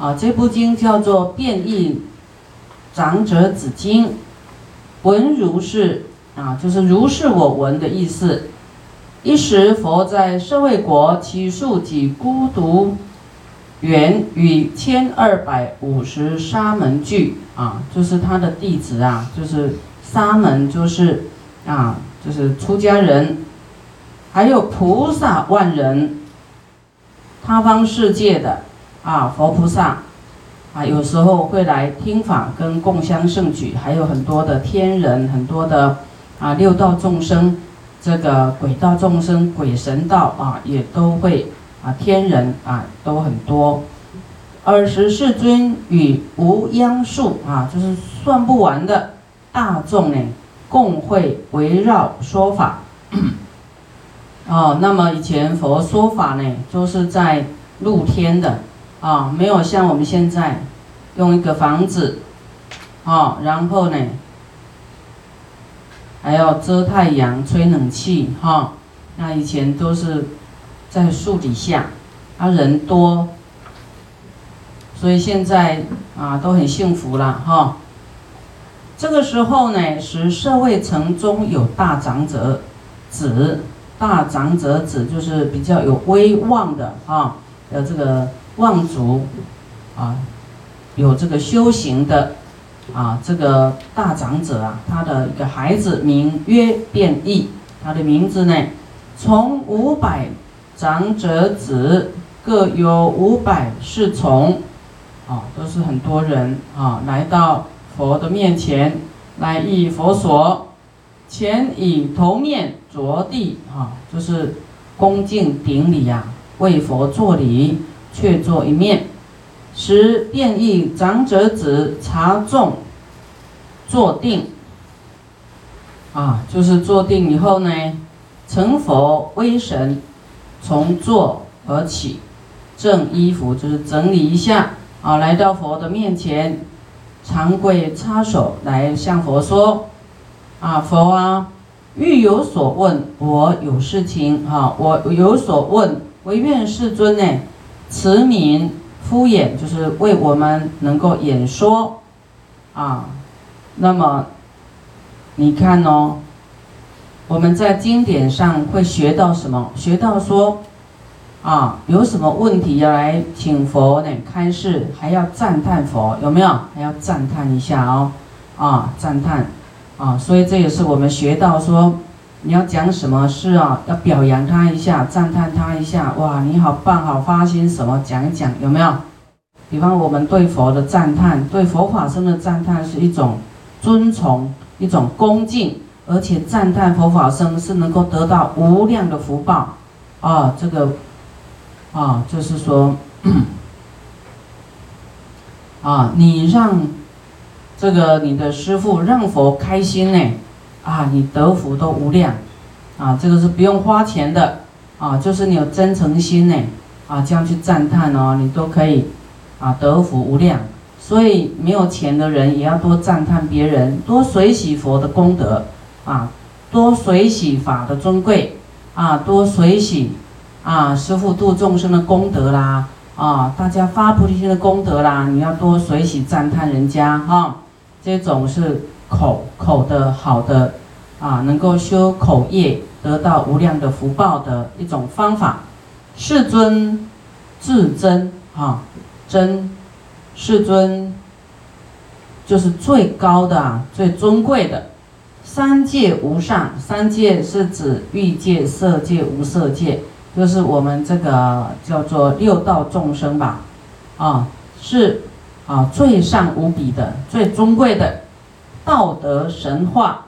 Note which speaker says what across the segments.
Speaker 1: 啊，这部经叫做《变异长者子经》，闻如是啊，就是如是我闻的意思。一时佛在舍卫国起数及孤独园与千二百五十沙门聚啊，就是他的弟子啊，就是沙门，就是啊，就是出家人，还有菩萨万人，他方世界的。啊，佛菩萨啊，有时候会来听法跟共襄盛举，还有很多的天人，很多的啊六道众生，这个鬼道众生、鬼神道啊，也都会啊天人啊都很多。尔时世尊与无央数啊，就是算不完的大众呢，共会围绕说法。哦，那么以前佛说法呢，就是在露天的。啊，没有像我们现在用一个房子，啊，然后呢还要遮太阳、吹冷气，哈，那以前都是在树底下，啊，人多，所以现在啊都很幸福了，哈。这个时候呢，是社会城中有大长者子，大长者子就是比较有威望的，啊，有这个。望族，啊，有这个修行的，啊，这个大长者啊，他的一个孩子名曰变异，他的名字呢，从五百长者子各有五百侍从，啊，都是很多人啊，来到佛的面前来诣佛所，前以头面着地，啊，就是恭敬顶礼呀，为佛作礼。却坐一面，时便意长者子茶众坐定，啊，就是坐定以后呢，成佛威神，从坐而起，正衣服就是整理一下，啊，来到佛的面前，长跪插手来向佛说，啊，佛啊，欲有所问，我有事情，哈，我有所问，唯愿世尊呢。慈悯敷衍，就是为我们能够演说啊。那么你看哦，我们在经典上会学到什么？学到说啊，有什么问题要来请佛呢开示，还要赞叹佛，有没有？还要赞叹一下哦，啊，赞叹啊。所以这也是我们学到说。你要讲什么事啊？要表扬他一下，赞叹他一下。哇，你好棒，好发心，什么讲一讲，有没有？比方我们对佛的赞叹，对佛法僧的赞叹是一种尊崇，一种恭敬，而且赞叹佛法僧是能够得到无量的福报啊！这个啊，就是说啊，你让这个你的师父让佛开心呢。啊，你得福都无量，啊，这个是不用花钱的，啊，就是你有真诚心呢，啊，这样去赞叹哦，你都可以，啊，得福无量。所以没有钱的人也要多赞叹别人，多随喜佛的功德，啊，多随喜法的尊贵，啊，多随喜，啊，师父度众生的功德啦，啊，大家发菩提心的功德啦，你要多随喜赞叹人家哈，这种是。口口的好的啊，能够修口业，得到无量的福报的一种方法。世尊至真啊，真世尊就是最高的、啊最尊贵的。三界无上，三界是指欲界、色界、无色界，就是我们这个叫做六道众生吧。啊，是啊，最上无比的、最尊贵的。道德神话，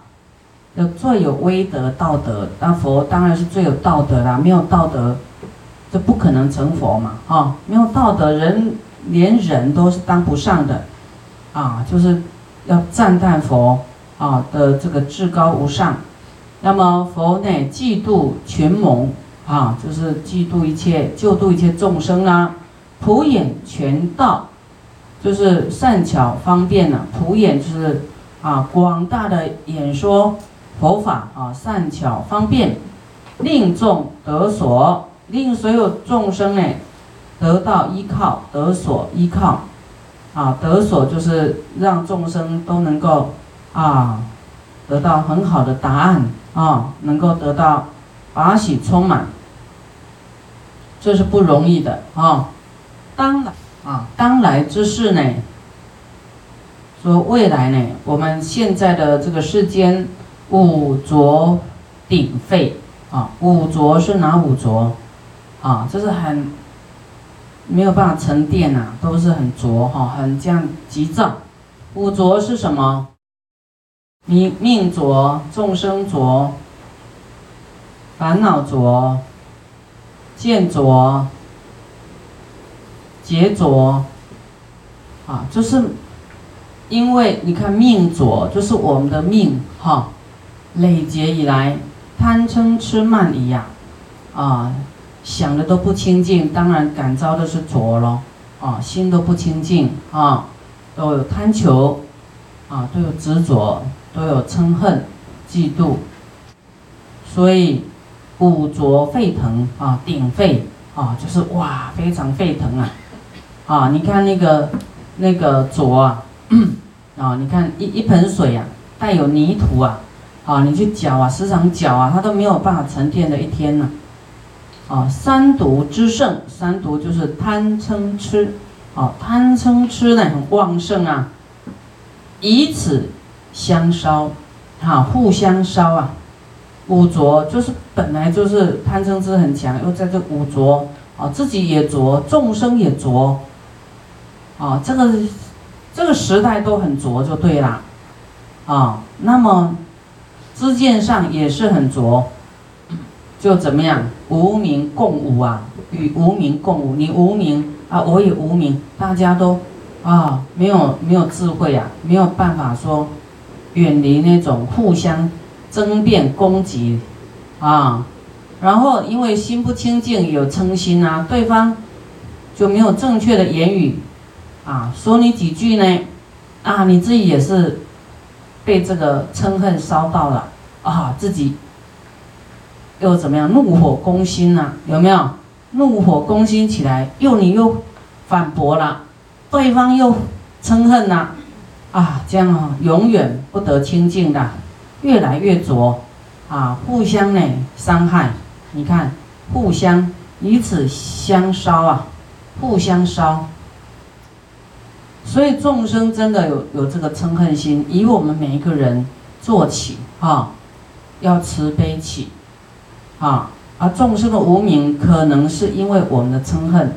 Speaker 1: 有最有威德道德，那佛当然是最有道德啦。没有道德，就不可能成佛嘛。哈，没有道德，人连人都是当不上的，啊，就是要赞叹佛啊的这个至高无上。那么佛呢，嫉妒群蒙啊，就是嫉妒一切救度一切众生啦。普演全道，就是善巧方便呢。普演就是。啊，广大的演说佛法啊，善巧方便，令众得所，令所有众生呢得到依靠，得所依靠，啊，得所就是让众生都能够啊得到很好的答案啊，能够得到法喜充满，这是不容易的啊。当来啊，当来之事呢，说未来呢，我们现在的这个世间五浊鼎沸啊，五浊是哪五浊？啊，这是很。没有办法沉淀呐，都是很浊哈，很这样急躁。五浊是什么？命命浊、众生浊、烦恼浊、见浊、劫浊。啊，就是因为你看命浊，就是我们的命哈，累劫以来贪嗔痴慢疑呀，啊。想的都不清净，当然感召的是浊咯，啊，心都不清净啊，都有贪求，啊，都有执着，都有嗔恨、嫉妒，所以五浊沸腾啊，鼎沸啊，就是哇，非常沸腾啊，啊，你看那个那个浊啊，啊，你看一一盆水啊，带有泥土啊，啊，你去搅啊，时常搅啊，它都没有办法沉淀的一天呢。啊，三毒之盛，三毒就是贪嗔痴，啊，贪嗔痴呢很旺盛啊，以此相烧，哈，互相烧啊，五浊就是本来就是贪嗔痴很强，又在这五浊，啊，自己也浊，众生也浊，啊，这个这个时代都很浊就对了，啊，那么知见上也是很浊。就怎么样，无名共舞啊，与无名共舞。你无名啊，我也无名，大家都啊，没有没有智慧啊，没有办法说远离那种互相争辩攻击啊。然后因为心不清净，有嗔心啊，对方就没有正确的言语啊，说你几句呢啊，你自己也是被这个嗔恨烧到了啊，自己。又怎么样？怒火攻心呐？有没有？怒火攻心起来，又你又反驳了，对方又嗔恨呐，啊，这样啊，永远不得清净的，越来越浊，啊，互相呢伤害。你看，互相以此相烧啊，互相烧。所以众生真的有有这个嗔恨心，以我们每一个人做起啊，要慈悲起。啊，而众生的无名，可能是因为我们的嗔恨，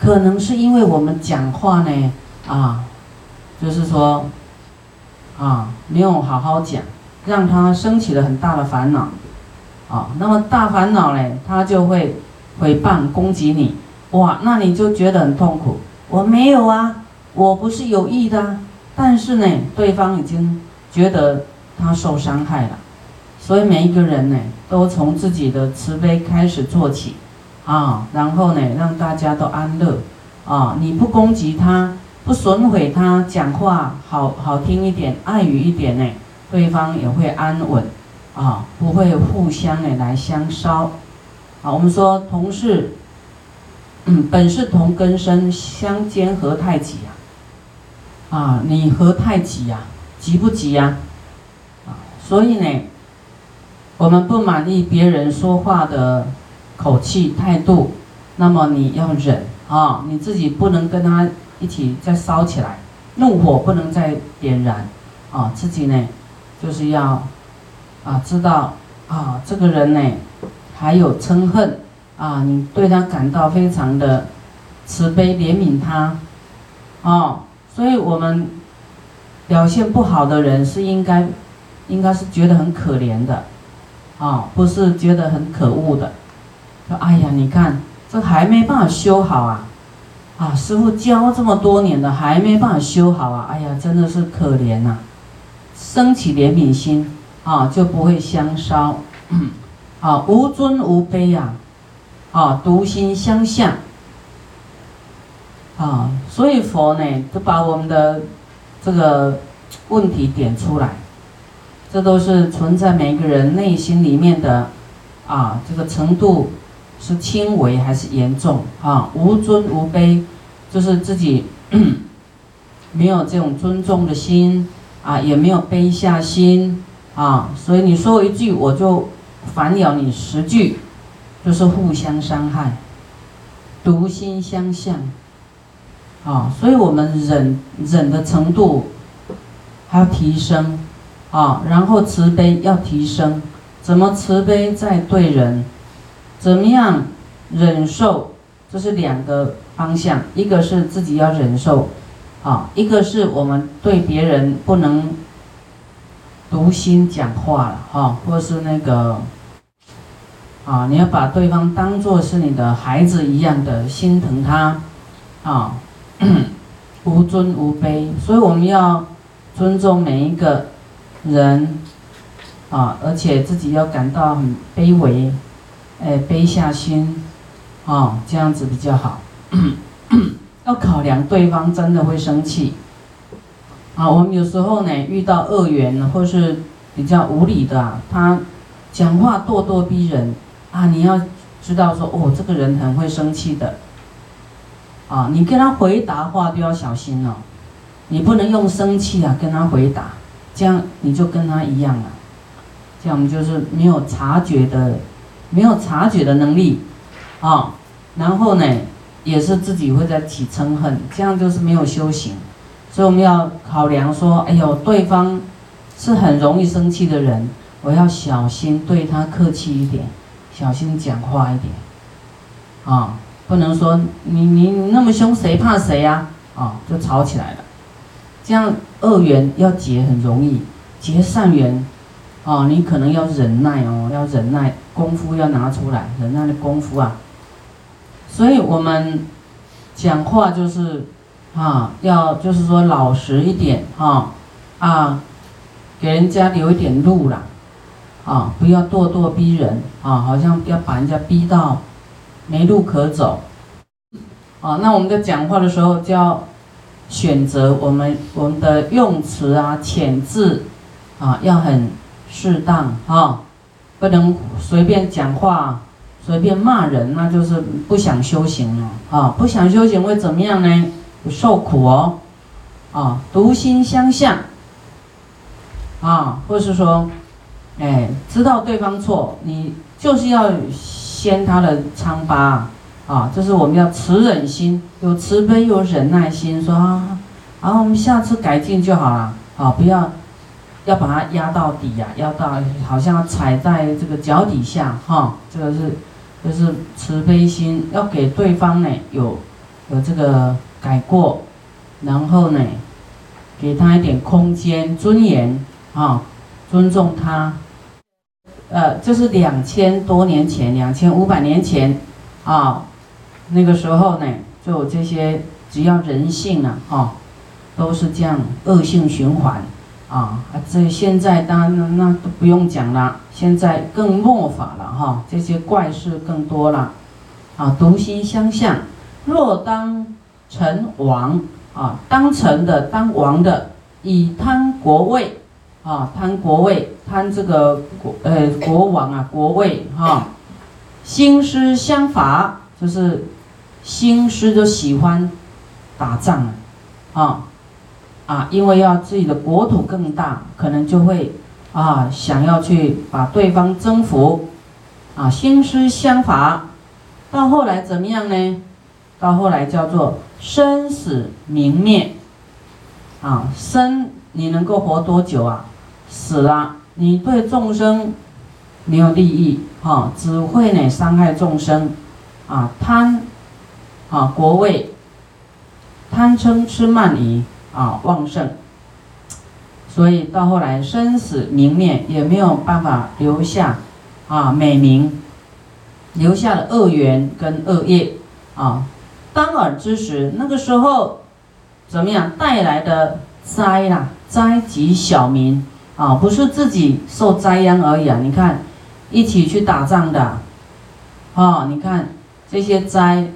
Speaker 1: 可能是因为我们讲话呢，啊，就是说，啊，没有好好讲，让他升起了很大的烦恼，啊，那么大烦恼呢，他就会诽谤攻击你，哇，那你就觉得很痛苦。我没有啊，我不是有意的，但是呢，对方已经觉得他受伤害了。所以每一个人呢，都从自己的慈悲开始做起，啊，然后呢，让大家都安乐，啊，你不攻击他，不损毁他，讲话好好听一点，爱语一点呢，对方也会安稳，啊，不会互相呢来相烧，啊，我们说同是，嗯，本是同根生，相煎何太急啊，啊，你何太急呀？急不急呀？啊，所以呢。我们不满意别人说话的口气态度，那么你要忍啊，你自己不能跟他一起再烧起来，怒火不能再点燃啊，自己呢就是要啊知道啊这个人呢还有嗔恨啊，你对他感到非常的慈悲怜悯他啊，所以我们表现不好的人是应该应该是觉得很可怜的。啊，不是觉得很可恶的，说哎呀，你看这还没办法修好啊，啊，师傅教这么多年的还没办法修好啊，哎呀，真的是可怜呐，升起怜悯心啊，就不会相烧，啊，无尊无卑呀，啊，独心相向，啊，所以佛呢，就把我们的这个问题点出来。这都是存在每个人内心里面的，啊，这个程度是轻微还是严重啊？无尊无卑，就是自己 没有这种尊重的心啊，也没有卑下心啊，所以你说一句，我就反咬你十句，就是互相伤害，毒心相向啊，所以我们忍忍的程度还要提升啊，然后慈悲要提升。怎么慈悲在对人？怎么样忍受？这是两个方向，一个是自己要忍受，啊，一个是我们对别人不能读心讲话了，哈，或是那个，啊，你要把对方当做是你的孩子一样的心疼他，啊，无尊无卑，所以我们要尊重每一个人。啊，而且自己要感到很卑微，哎，卑下心，啊，这样子比较好。要考量对方真的会生气。啊，我们有时候呢遇到恶缘或是比较无理的，啊他讲话咄咄逼人，啊，你要知道说，哦，这个人很会生气的。啊，你跟他回答话都要小心哦，你不能用生气啊跟他回答，这样你就跟他一样了。这样我们就是没有察觉的，没有察觉的能力，啊，然后呢，也是自己会在起嗔恨，这样就是没有修行，所以我们要考量说，哎呦，对方是很容易生气的人，我要小心对他客气一点，小心讲话一点，啊，不能说你你你那么凶，谁怕谁呀？啊，就吵起来了，这样恶缘要结很容易，结善缘。哦，你可能要忍耐哦，要忍耐，功夫要拿出来，忍耐的功夫啊。所以我们讲话就是，啊，要就是说老实一点哈，啊，给人家留一点路啦，啊，不要咄咄逼人啊，好像要把人家逼到没路可走。啊，那我们在讲话的时候就要选择我们我们的用词啊，遣字啊，要很。适当啊，不能随便讲话，随便骂人，那就是不想修行了啊！不想修行会怎么样呢？受苦哦，啊，独心相向啊，或是说，哎，知道对方错，你就是要掀他的疮疤啊！就是我们要慈忍心，有慈悲，有忍耐心，说啊，然后我们下次改进就好了啊，不要。要把它压到底呀，压到好像踩在这个脚底下哈，这个是就是慈悲心，要给对方呢有有这个改过，然后呢给他一点空间尊严啊，尊重他。呃，就是两千多年前，两千五百年前啊，那个时候呢，就这些只要人性啊，哈，都是这样恶性循环。啊！这现在当然那都不用讲了，现在更末法了哈，这些怪事更多了，啊，独心相向，若当成王啊，当成的当王的，以贪国位啊，贪国位，贪这个国呃国王啊国位哈，兴师相伐，就是兴师就喜欢打仗啊。啊，因为要自己的国土更大，可能就会啊想要去把对方征服，啊心思相伐，到后来怎么样呢？到后来叫做生死明灭，啊生你能够活多久啊？死了，你对众生没有利益，哈，只会呢伤害众生，啊贪，啊国位，贪嗔痴慢疑。啊，旺盛，所以到后来生死明灭也没有办法留下啊美名，留下了恶缘跟恶业啊。当尔之时，那个时候怎么样带来的灾啦？灾及小民啊，不是自己受灾殃而已啊。你看，一起去打仗的啊，你看这些灾。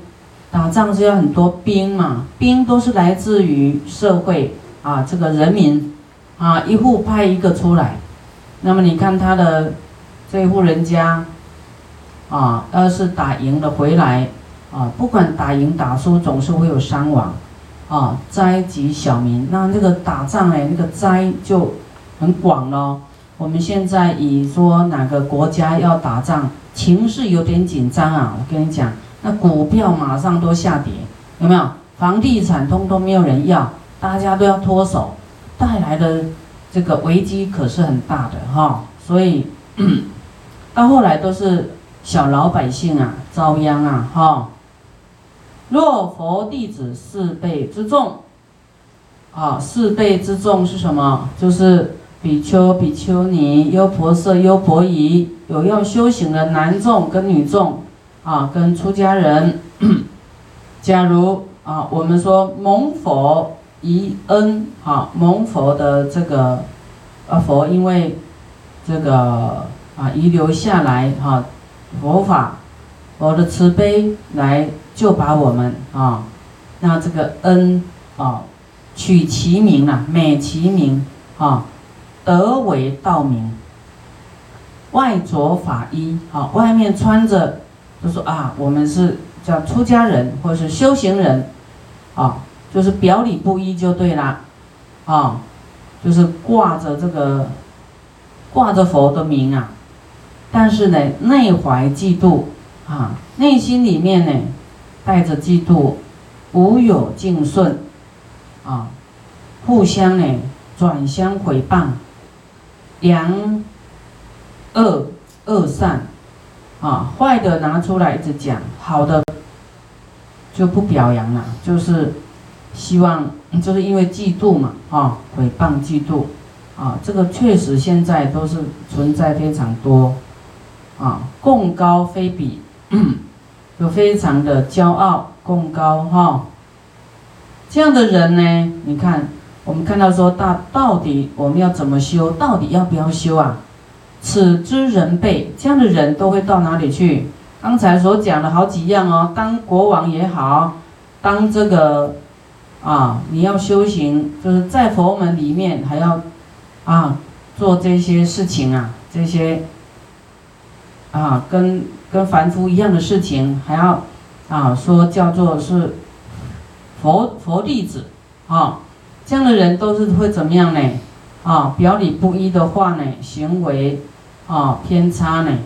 Speaker 1: 打仗是要很多兵嘛，兵都是来自于社会啊，这个人民啊，一户派一个出来，那么你看他的这户人家啊，要是打赢了回来，啊，不管打赢打输，总是会有伤亡，啊，灾及小民。那这个打仗哎，那个灾就很广咯。我们现在以说哪个国家要打仗，情势有点紧张啊，我跟你讲，那股票马上都下跌，有没有？房地产通通没有人要，大家都要脱手，带来的这个危机可是很大的哈。所以到后来都是小老百姓啊遭殃啊哈。若佛弟子四辈之众，啊，四辈之众是什么？就是。比丘、比丘尼、优婆塞、优婆夷，有要修行的男众跟女众，啊，跟出家人。假如啊，我们说蒙佛遗恩，啊，蒙佛的这个，啊佛因为这个啊遗留下来哈佛法，佛的慈悲来救拔我们啊，那这个恩啊取其名啊，美其名啊。得为道名，外着法衣，好，外面穿着，就说啊，我们是叫出家人或是修行人，啊，就是表里不一就对啦，啊，就是挂着这个，挂着佛的名啊，但是呢，内怀嫉妒，啊，内心里面呢，带着嫉妒，无有敬顺，啊，互相呢，转相回谤。良恶恶善，啊，坏的拿出来一直讲，好的就不表扬了，就是希望，就是因为嫉妒嘛，啊，诽谤嫉妒，啊，这个确实现在都是存在非常多，啊，共高非比，就非常的骄傲，共高哈，这样的人呢，你看。我们看到说，到到底我们要怎么修？到底要不要修啊？此之人辈，这样的人都会到哪里去？刚才所讲的好几样哦，当国王也好，当这个啊，你要修行，就是在佛门里面还要啊做这些事情啊，这些啊跟跟凡夫一样的事情，还要啊说叫做是佛佛弟子啊。这样的人都是会怎么样呢？啊，表里不一的话呢，行为啊偏差呢，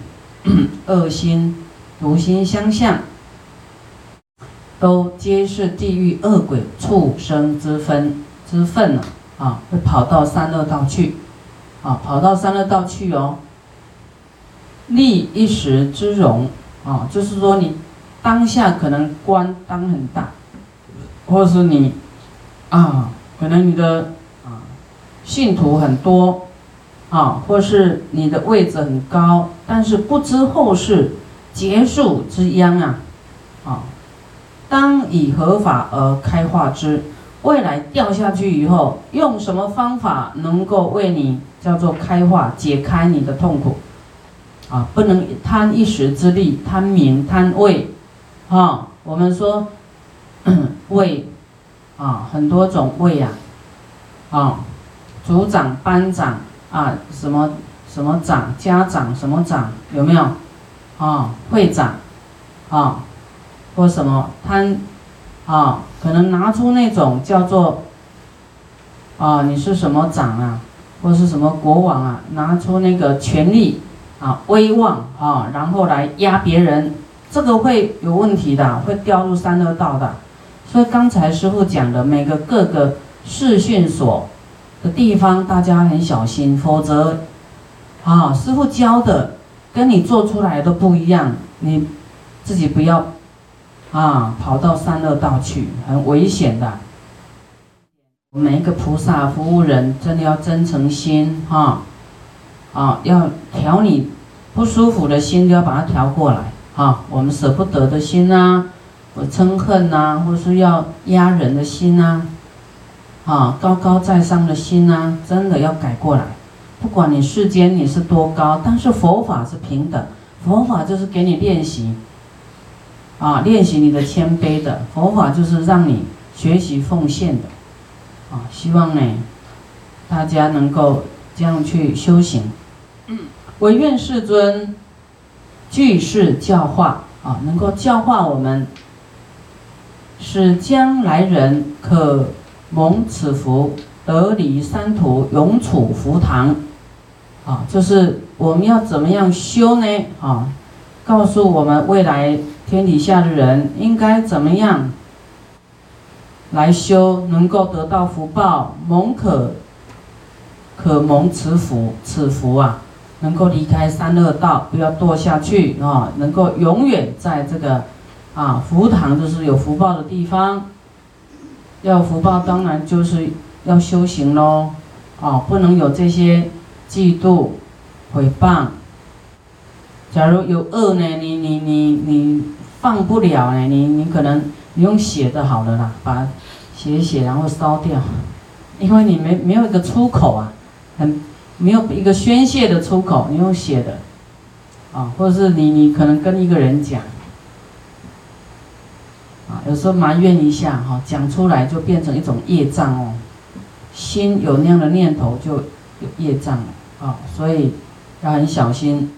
Speaker 1: 恶心、毒心相向，都皆是地狱恶鬼畜生之分之分了啊，会跑到三恶道去，啊，跑到三恶道去哦，利一时之荣啊，就是说你当下可能官当很大，或是你啊。可能你的啊信徒很多啊，或是你的位置很高，但是不知后事结束之殃啊啊！当以合法而开化之，未来掉下去以后，用什么方法能够为你叫做开化解开你的痛苦啊？不能贪一时之利，贪名贪位啊！我们说 为。啊，很多种位啊，啊，组长、班长啊，什么什么长、家长什么长，有没有？啊，会长，啊，或什么贪，啊，可能拿出那种叫做，啊，你是什么长啊，或是什么国王啊，拿出那个权力啊、威望啊，然后来压别人，这个会有问题的，会掉入三恶道的。所以刚才师傅讲的每个各个试训所的地方，大家很小心，否则，啊，师傅教的跟你做出来都不一样，你自己不要，啊，跑到三恶道去，很危险的。每一个菩萨服务人，真的要真诚心，哈，啊，要调你不舒服的心，都要把它调过来，哈，我们舍不得的心啊。我嗔恨呐，或是要压人的心呐，啊，高高在上的心呐，真的要改过来。不管你世间你是多高，但是佛法是平等，佛法就是给你练习，啊，练习你的谦卑的。佛法就是让你学习奉献的，啊，希望呢，大家能够这样去修行。唯愿世尊。具是教化啊，能够教化我们，使将来人可蒙此福，得离三途，永处福堂。啊，就是我们要怎么样修呢？啊，告诉我们未来天底下的人应该怎么样来修，能够得到福报，蒙可可蒙此福，此福啊，能够离开三恶道，不要堕下去啊，能够永远在这个啊福堂，就是有福报的地方。要福报，当然就是要修行喽，啊，不能有这些。嫉妒、诽谤，假如有恶呢，你你你你放不了呢，你你可能你用写的好了啦，把写一写，然后烧掉，因为你没没有一个出口啊，很没有一个宣泄的出口，你用写的，啊，或者是你你可能跟一个人讲，啊，有时候埋怨一下哈，讲出来就变成一种业障哦，心有那样的念头就有业障了。啊，所以要很小心。